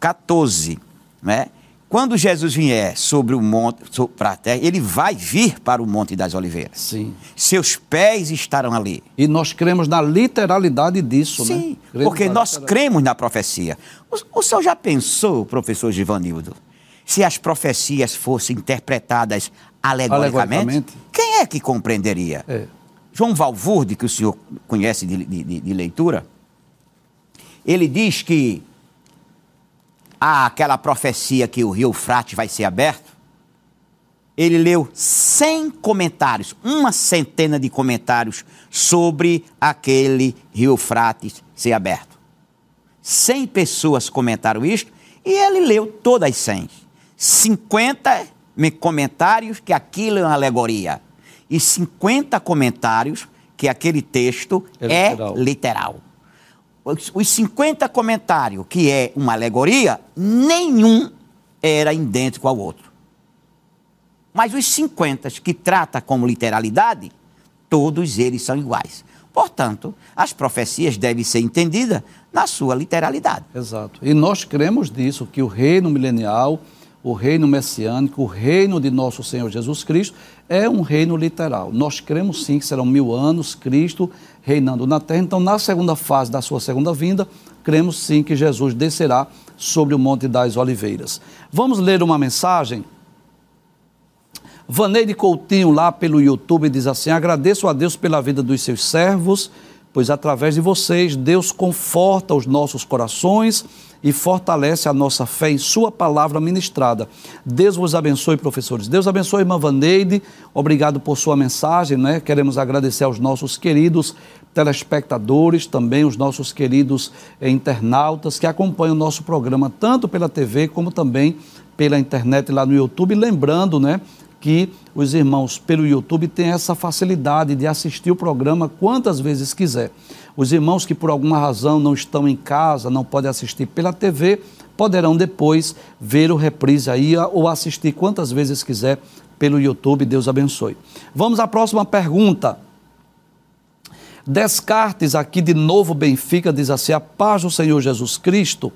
14, né? Quando Jesus vier sobre o monte, para a terra, ele vai vir para o Monte das Oliveiras. Sim. Seus pés estarão ali. E nós cremos na literalidade disso, Sim, né? Sim, porque nós cremos na profecia. O, o senhor já pensou, professor Givanildo, se as profecias fossem interpretadas alegoricamente? alegoricamente? Quem é que compreenderia? É. João Valvurde, que o senhor conhece de, de, de leitura, ele diz que há aquela profecia que o rio Frate vai ser aberto, ele leu 100 comentários, uma centena de comentários sobre aquele rio Frates ser aberto. 100 pessoas comentaram isto e ele leu todas as 100. 50 comentários que aquilo é uma alegoria e 50 comentários que aquele texto é literal. É literal os 50 comentários, que é uma alegoria, nenhum era idêntico ao outro. Mas os 50 que trata como literalidade, todos eles são iguais. Portanto, as profecias devem ser entendidas na sua literalidade. Exato. E nós cremos nisso, que o reino milenial, o reino messiânico, o reino de nosso Senhor Jesus Cristo é um reino literal. Nós cremos sim que serão mil anos, Cristo reinando na terra. Então, na segunda fase da sua segunda vinda, cremos sim que Jesus descerá sobre o Monte das Oliveiras. Vamos ler uma mensagem? Vaneide Coutinho, lá pelo YouTube, diz assim: Agradeço a Deus pela vida dos seus servos, pois através de vocês, Deus conforta os nossos corações e fortalece a nossa fé em Sua palavra ministrada. Deus vos abençoe, professores. Deus abençoe, irmã Vaneide. Obrigado por sua mensagem. Né? Queremos agradecer aos nossos queridos telespectadores, também os nossos queridos eh, internautas que acompanham o nosso programa tanto pela TV como também pela internet lá no YouTube. Lembrando, né? Que os irmãos pelo YouTube têm essa facilidade de assistir o programa quantas vezes quiser. Os irmãos que por alguma razão não estão em casa, não podem assistir pela TV, poderão depois ver o reprise aí ou assistir quantas vezes quiser pelo YouTube. Deus abençoe. Vamos à próxima pergunta. Descartes, aqui de novo Benfica, diz assim: A paz do Senhor Jesus Cristo.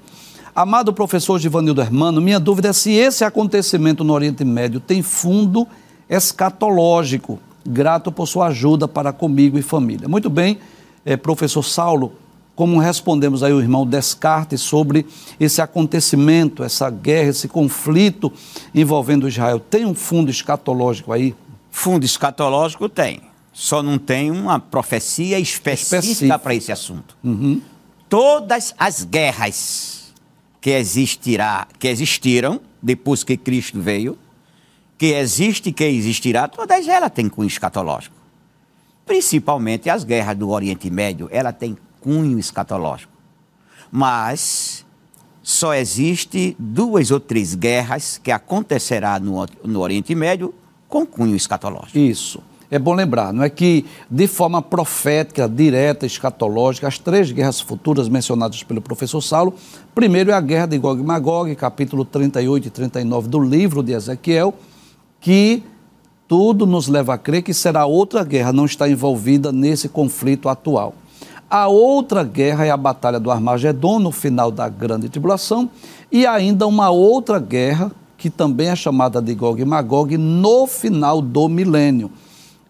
Amado professor Givanildo Hermano, minha dúvida é se esse acontecimento no Oriente Médio tem fundo escatológico. Grato por sua ajuda para comigo e família. Muito bem, eh, professor Saulo, como respondemos aí o irmão Descartes sobre esse acontecimento, essa guerra, esse conflito envolvendo Israel, tem um fundo escatológico aí? Fundo escatológico tem só não tem uma profecia específica para esse assunto. Uhum. Todas as guerras que existirá, que existiram depois que Cristo veio, que existe e que existirá, todas elas têm cunho escatológico. Principalmente as guerras do Oriente Médio, ela tem cunho escatológico. Mas só existe duas ou três guerras que acontecerá no, no Oriente Médio com cunho escatológico. Isso é bom lembrar, não é que de forma profética, direta, escatológica, as três guerras futuras mencionadas pelo professor Saulo, primeiro é a guerra de Gog e Magog, capítulo 38 e 39 do livro de Ezequiel, que tudo nos leva a crer que será outra guerra, não está envolvida nesse conflito atual. A outra guerra é a Batalha do Armagedon, no final da Grande Tribulação, e ainda uma outra guerra, que também é chamada de Gog e Magog, no final do milênio.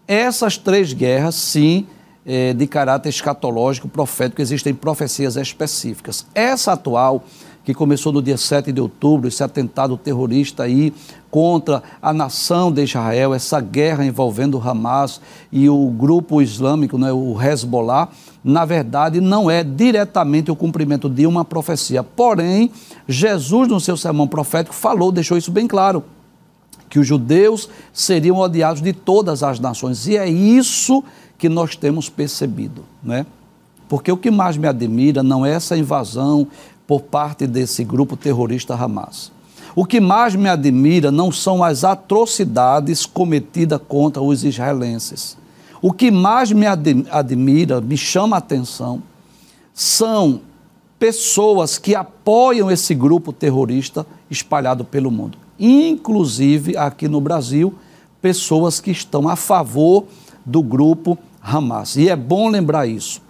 Essas três guerras, sim, é, de caráter escatológico, profético, existem profecias específicas. Essa atual, que começou no dia 7 de outubro, esse atentado terrorista aí contra a nação de Israel, essa guerra envolvendo o Hamas e o grupo islâmico, né, o Hezbollah, na verdade não é diretamente o cumprimento de uma profecia. Porém, Jesus, no seu sermão profético, falou, deixou isso bem claro que os judeus seriam odiados de todas as nações. E é isso que nós temos percebido, né? Porque o que mais me admira não é essa invasão por parte desse grupo terrorista Hamas. O que mais me admira não são as atrocidades cometidas contra os israelenses. O que mais me admira, me chama a atenção, são pessoas que apoiam esse grupo terrorista espalhado pelo mundo inclusive aqui no Brasil, pessoas que estão a favor do grupo Hamas. E é bom lembrar isso.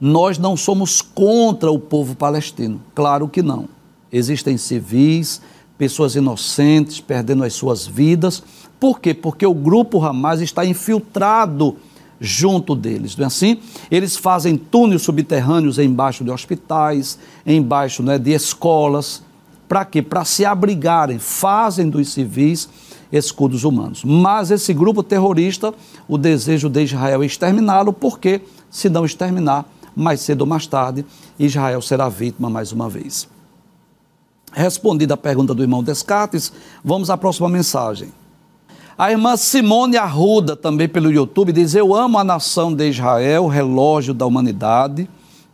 Nós não somos contra o povo palestino, claro que não. Existem civis, pessoas inocentes perdendo as suas vidas. Por quê? Porque o grupo Hamas está infiltrado junto deles, não é assim? Eles fazem túneis subterrâneos embaixo de hospitais, embaixo né, de escolas, para quê? Para se abrigarem, fazem dos civis escudos humanos. Mas esse grupo terrorista, o desejo de Israel é exterminá-lo, porque se não exterminar, mais cedo ou mais tarde, Israel será vítima mais uma vez. Respondida a pergunta do irmão Descartes, vamos à próxima mensagem. A irmã Simone Arruda, também pelo YouTube, diz: Eu amo a nação de Israel, relógio da humanidade,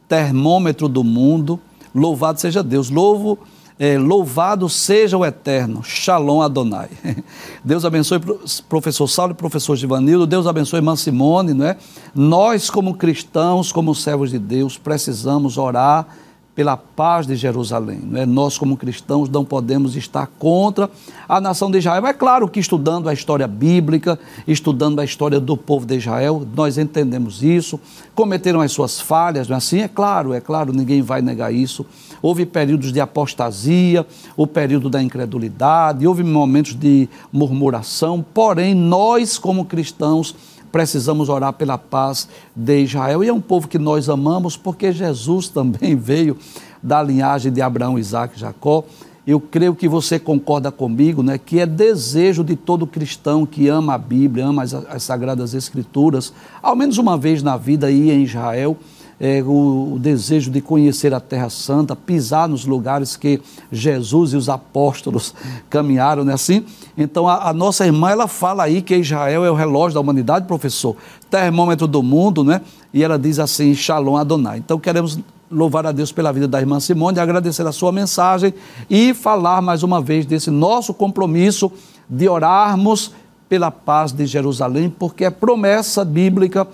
termômetro do mundo. Louvado seja Deus. Louvo é, louvado seja o eterno. Shalom Adonai. Deus abençoe professor Saulo e professor Givanildo. Deus abençoe irmã Simone, não é? Nós, como cristãos, como servos de Deus, precisamos orar pela paz de Jerusalém. Não é? Nós, como cristãos, não podemos estar contra a nação de Israel. É claro que estudando a história bíblica, estudando a história do povo de Israel, nós entendemos isso. Cometeram as suas falhas, não é assim? É claro, é claro, ninguém vai negar isso. Houve períodos de apostasia, o período da incredulidade, houve momentos de murmuração, porém, nós, como cristãos, precisamos orar pela paz de Israel. E é um povo que nós amamos, porque Jesus também veio da linhagem de Abraão, Isaac e Jacó. Eu creio que você concorda comigo, né, que é desejo de todo cristão que ama a Bíblia, ama as, as Sagradas Escrituras, ao menos uma vez na vida ir em Israel é, o, o, desejo de conhecer a Terra Santa, pisar nos lugares que Jesus e os apóstolos caminharam, não é assim? Então a, a, nossa irmã ela fala aí que Israel é o relógio da humanidade, professor, termômetro do mundo, né? E ela diz assim, Shalom Adonai. Então queremos louvar a Deus pela vida da irmã Simone, agradecer a sua mensagem e falar mais uma vez desse nosso compromisso de orarmos pela paz de Jerusalém, porque é promessa bíblica,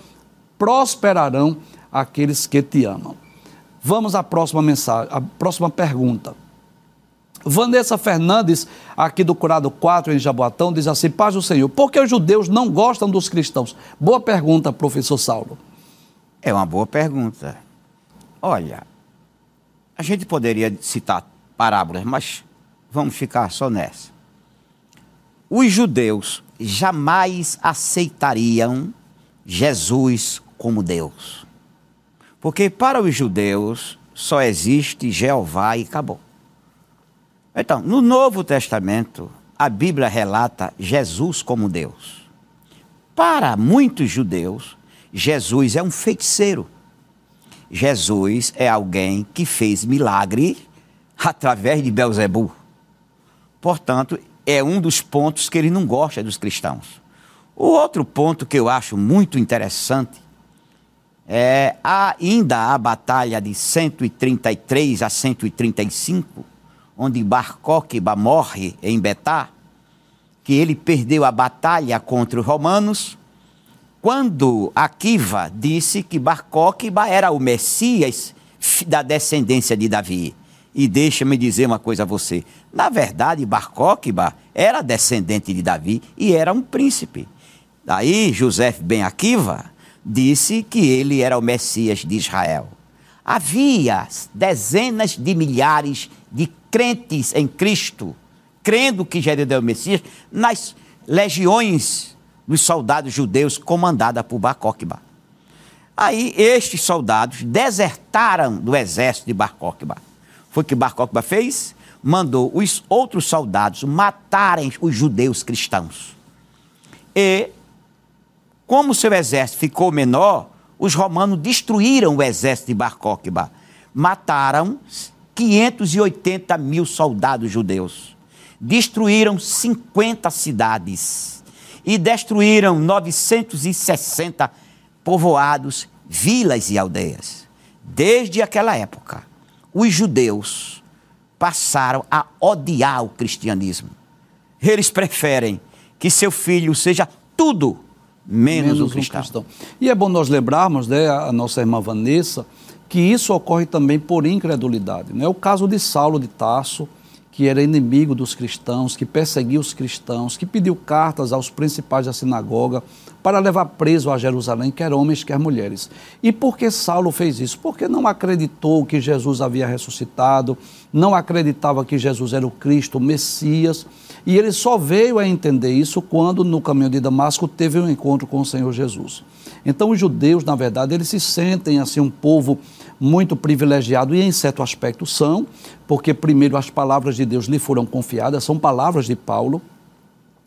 prosperarão aqueles que te amam. Vamos à próxima mensagem, a próxima pergunta. Vanessa Fernandes, aqui do Curado 4, em Jaboatão, diz assim: Paz do Senhor, por que os judeus não gostam dos cristãos? Boa pergunta, professor Saulo. É uma boa pergunta. Olha, a gente poderia citar parábolas, mas vamos ficar só nessa. Os judeus jamais aceitariam Jesus como Deus. Porque para os judeus só existe Jeová e acabou. Então, no Novo Testamento, a Bíblia relata Jesus como Deus. Para muitos judeus, Jesus é um feiticeiro. Jesus é alguém que fez milagre através de Belzebu. Portanto, é um dos pontos que ele não gosta dos cristãos. O outro ponto que eu acho muito interessante é ainda a batalha de 133 a 135, onde Bar Coquiba morre em Betá, que ele perdeu a batalha contra os romanos, quando Akiva disse que Bar Coquiba era o Messias da descendência de Davi. E deixa-me dizer uma coisa a você. Na verdade, Bar Coquiba era descendente de Davi e era um príncipe. Daí, José Ben Akiva disse que ele era o Messias de Israel. Havia dezenas de milhares de crentes em Cristo, crendo que Jesus era o Messias, nas legiões dos soldados judeus comandada por Bar Coquiba. Aí estes soldados desertaram do exército de Bar Coquiba. Foi o que Bar Coquiba fez? Mandou os outros soldados matarem os judeus cristãos. E como seu exército ficou menor, os romanos destruíram o exército de Bar Coquiba. Mataram 580 mil soldados judeus. Destruíram 50 cidades. E destruíram 960 povoados, vilas e aldeias. Desde aquela época, os judeus passaram a odiar o cristianismo. Eles preferem que seu filho seja tudo menos, menos um, cristão. um cristão. E é bom nós lembrarmos, né, a nossa irmã Vanessa, que isso ocorre também por incredulidade. Não é o caso de Saulo de Tarso, que era inimigo dos cristãos, que perseguia os cristãos, que pediu cartas aos principais da sinagoga para levar preso a Jerusalém, quer homens, quer mulheres. E por que Saulo fez isso? Porque não acreditou que Jesus havia ressuscitado, não acreditava que Jesus era o Cristo, o Messias, e ele só veio a entender isso quando, no caminho de Damasco, teve um encontro com o Senhor Jesus. Então, os judeus, na verdade, eles se sentem assim um povo muito privilegiado, e em certo aspecto são, porque primeiro as palavras de Deus lhe foram confiadas, são palavras de Paulo.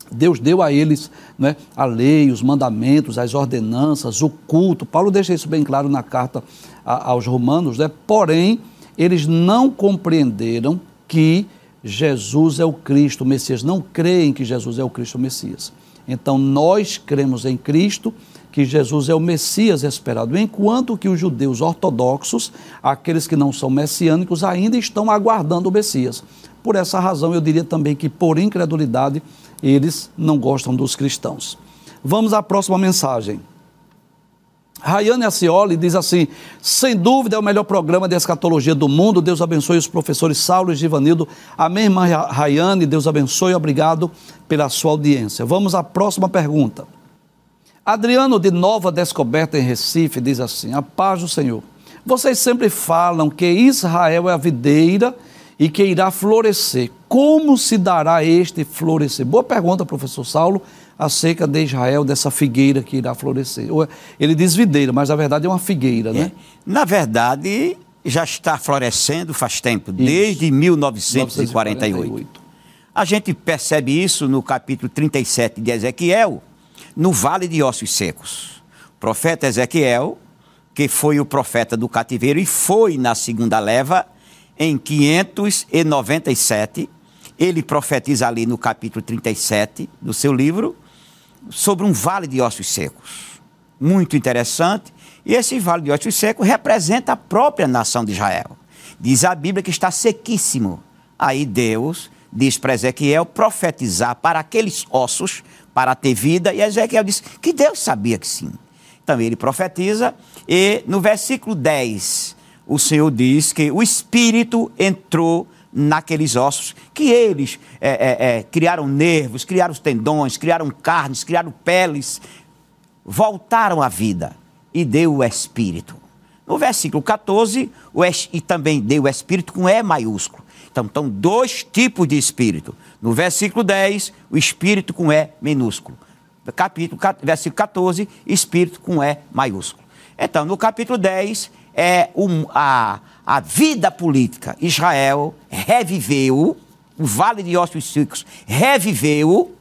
Deus deu a eles né, a lei, os mandamentos, as ordenanças, o culto. Paulo deixa isso bem claro na carta aos Romanos, né? porém, eles não compreenderam que Jesus é o Cristo, o Messias. Não creem que Jesus é o Cristo, o Messias. Então, nós cremos em Cristo que Jesus é o Messias esperado, enquanto que os judeus ortodoxos, aqueles que não são messiânicos, ainda estão aguardando o Messias. Por essa razão, eu diria também que, por incredulidade, eles não gostam dos cristãos. Vamos à próxima mensagem. Rayane Acioli diz assim: sem dúvida é o melhor programa de escatologia do mundo. Deus abençoe os professores Saulo e Givanildo. Amém, irmã Rayane. Deus abençoe. Obrigado pela sua audiência. Vamos à próxima pergunta. Adriano de Nova Descoberta em Recife diz assim: A paz do Senhor. Vocês sempre falam que Israel é a videira e que irá florescer. Como se dará este florescer? Boa pergunta, professor Saulo, acerca de Israel, dessa figueira que irá florescer. Ele diz videira, mas na verdade é uma figueira, é. né? Na verdade, já está florescendo faz tempo, isso. desde 1948. 1948. A gente percebe isso no capítulo 37 de Ezequiel no vale de ossos secos. O profeta Ezequiel, que foi o profeta do cativeiro e foi na segunda leva, em 597, ele profetiza ali no capítulo 37 do seu livro sobre um vale de ossos secos. Muito interessante. E esse vale de ossos secos representa a própria nação de Israel. Diz a Bíblia que está sequíssimo. Aí Deus diz para Ezequiel profetizar para aqueles ossos para ter vida, e Ezequiel disse que Deus sabia que sim. Então ele profetiza, e no versículo 10, o Senhor diz que o Espírito entrou naqueles ossos, que eles é, é, é, criaram nervos, criaram tendões, criaram carnes, criaram peles, voltaram à vida e deu o Espírito. No versículo 14, o es, e também deu o Espírito com E maiúsculo. Então, estão dois tipos de Espírito. No versículo 10, o Espírito com E minúsculo. Capítulo, versículo 14, Espírito com E maiúsculo. Então, no capítulo 10, é um, a, a vida política. Israel reviveu, o Vale de Ossos Secos reviveu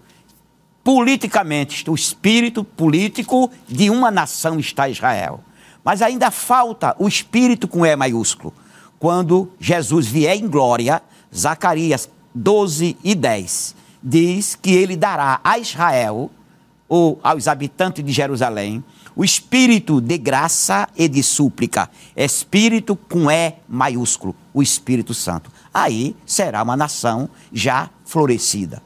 politicamente, o espírito político de uma nação está Israel. Mas ainda falta o espírito com E maiúsculo. Quando Jesus vier em glória, Zacarias 12 e 10 diz que ele dará a Israel, ou aos habitantes de Jerusalém, o espírito de graça e de súplica. Espírito com E maiúsculo, o Espírito Santo. Aí será uma nação já florescida.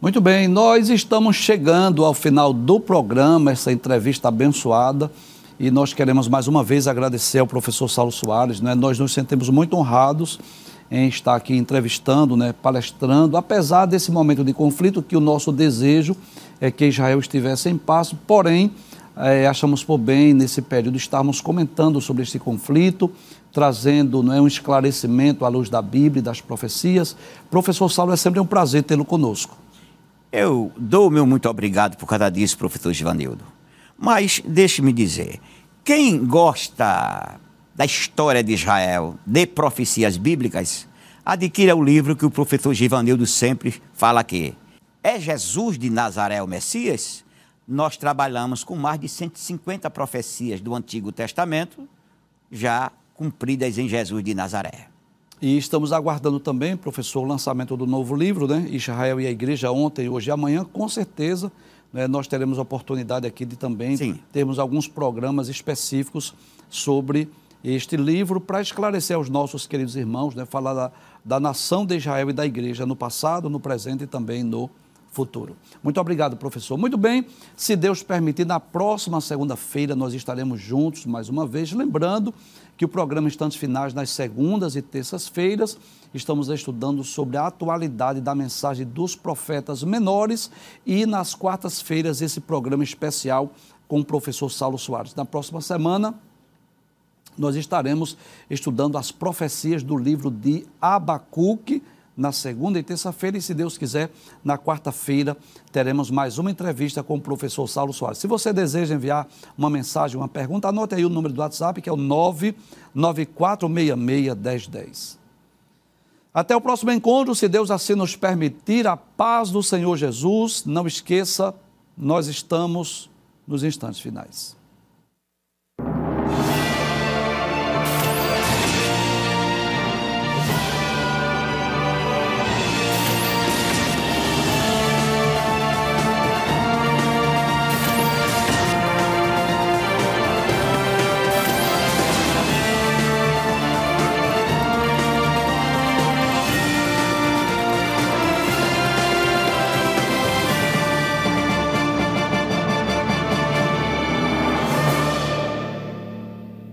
Muito bem, nós estamos chegando ao final do programa, essa entrevista abençoada, e nós queremos mais uma vez agradecer ao professor Saulo Soares. Né? Nós nos sentimos muito honrados em estar aqui entrevistando, né, palestrando, apesar desse momento de conflito, que o nosso desejo é que Israel estivesse em paz, porém, é, achamos por bem, nesse período, estarmos comentando sobre esse conflito, trazendo não é, um esclarecimento à luz da Bíblia e das profecias. Professor Saulo, é sempre um prazer tê-lo conosco. Eu dou o meu muito obrigado por cada disso, professor Givanildo. Mas deixe-me dizer, quem gosta da história de Israel, de profecias bíblicas, adquira o livro que o professor Givanildo sempre fala aqui. É Jesus de Nazaré o Messias? Nós trabalhamos com mais de 150 profecias do Antigo Testamento, já cumpridas em Jesus de Nazaré. E estamos aguardando também, professor, o lançamento do novo livro, né? Israel e a Igreja, ontem, hoje e amanhã, com certeza. Né, nós teremos a oportunidade aqui de também Sim. termos alguns programas específicos sobre este livro para esclarecer aos nossos queridos irmãos, né, falar da, da nação de Israel e da igreja no passado, no presente e também no futuro. Muito obrigado, professor. Muito bem, se Deus permitir, na próxima segunda-feira nós estaremos juntos mais uma vez, lembrando que o programa Instantes Finais, nas segundas e terças-feiras, estamos estudando sobre a atualidade da mensagem dos profetas menores e nas quartas-feiras esse programa especial com o professor Saulo Soares. Na próxima semana, nós estaremos estudando as profecias do livro de Abacuque, na segunda e terça-feira, e se Deus quiser, na quarta-feira, teremos mais uma entrevista com o professor Saulo Soares. Se você deseja enviar uma mensagem, uma pergunta, anote aí o número do WhatsApp, que é o 994661010. Até o próximo encontro, se Deus assim nos permitir, a paz do Senhor Jesus. Não esqueça, nós estamos nos instantes finais.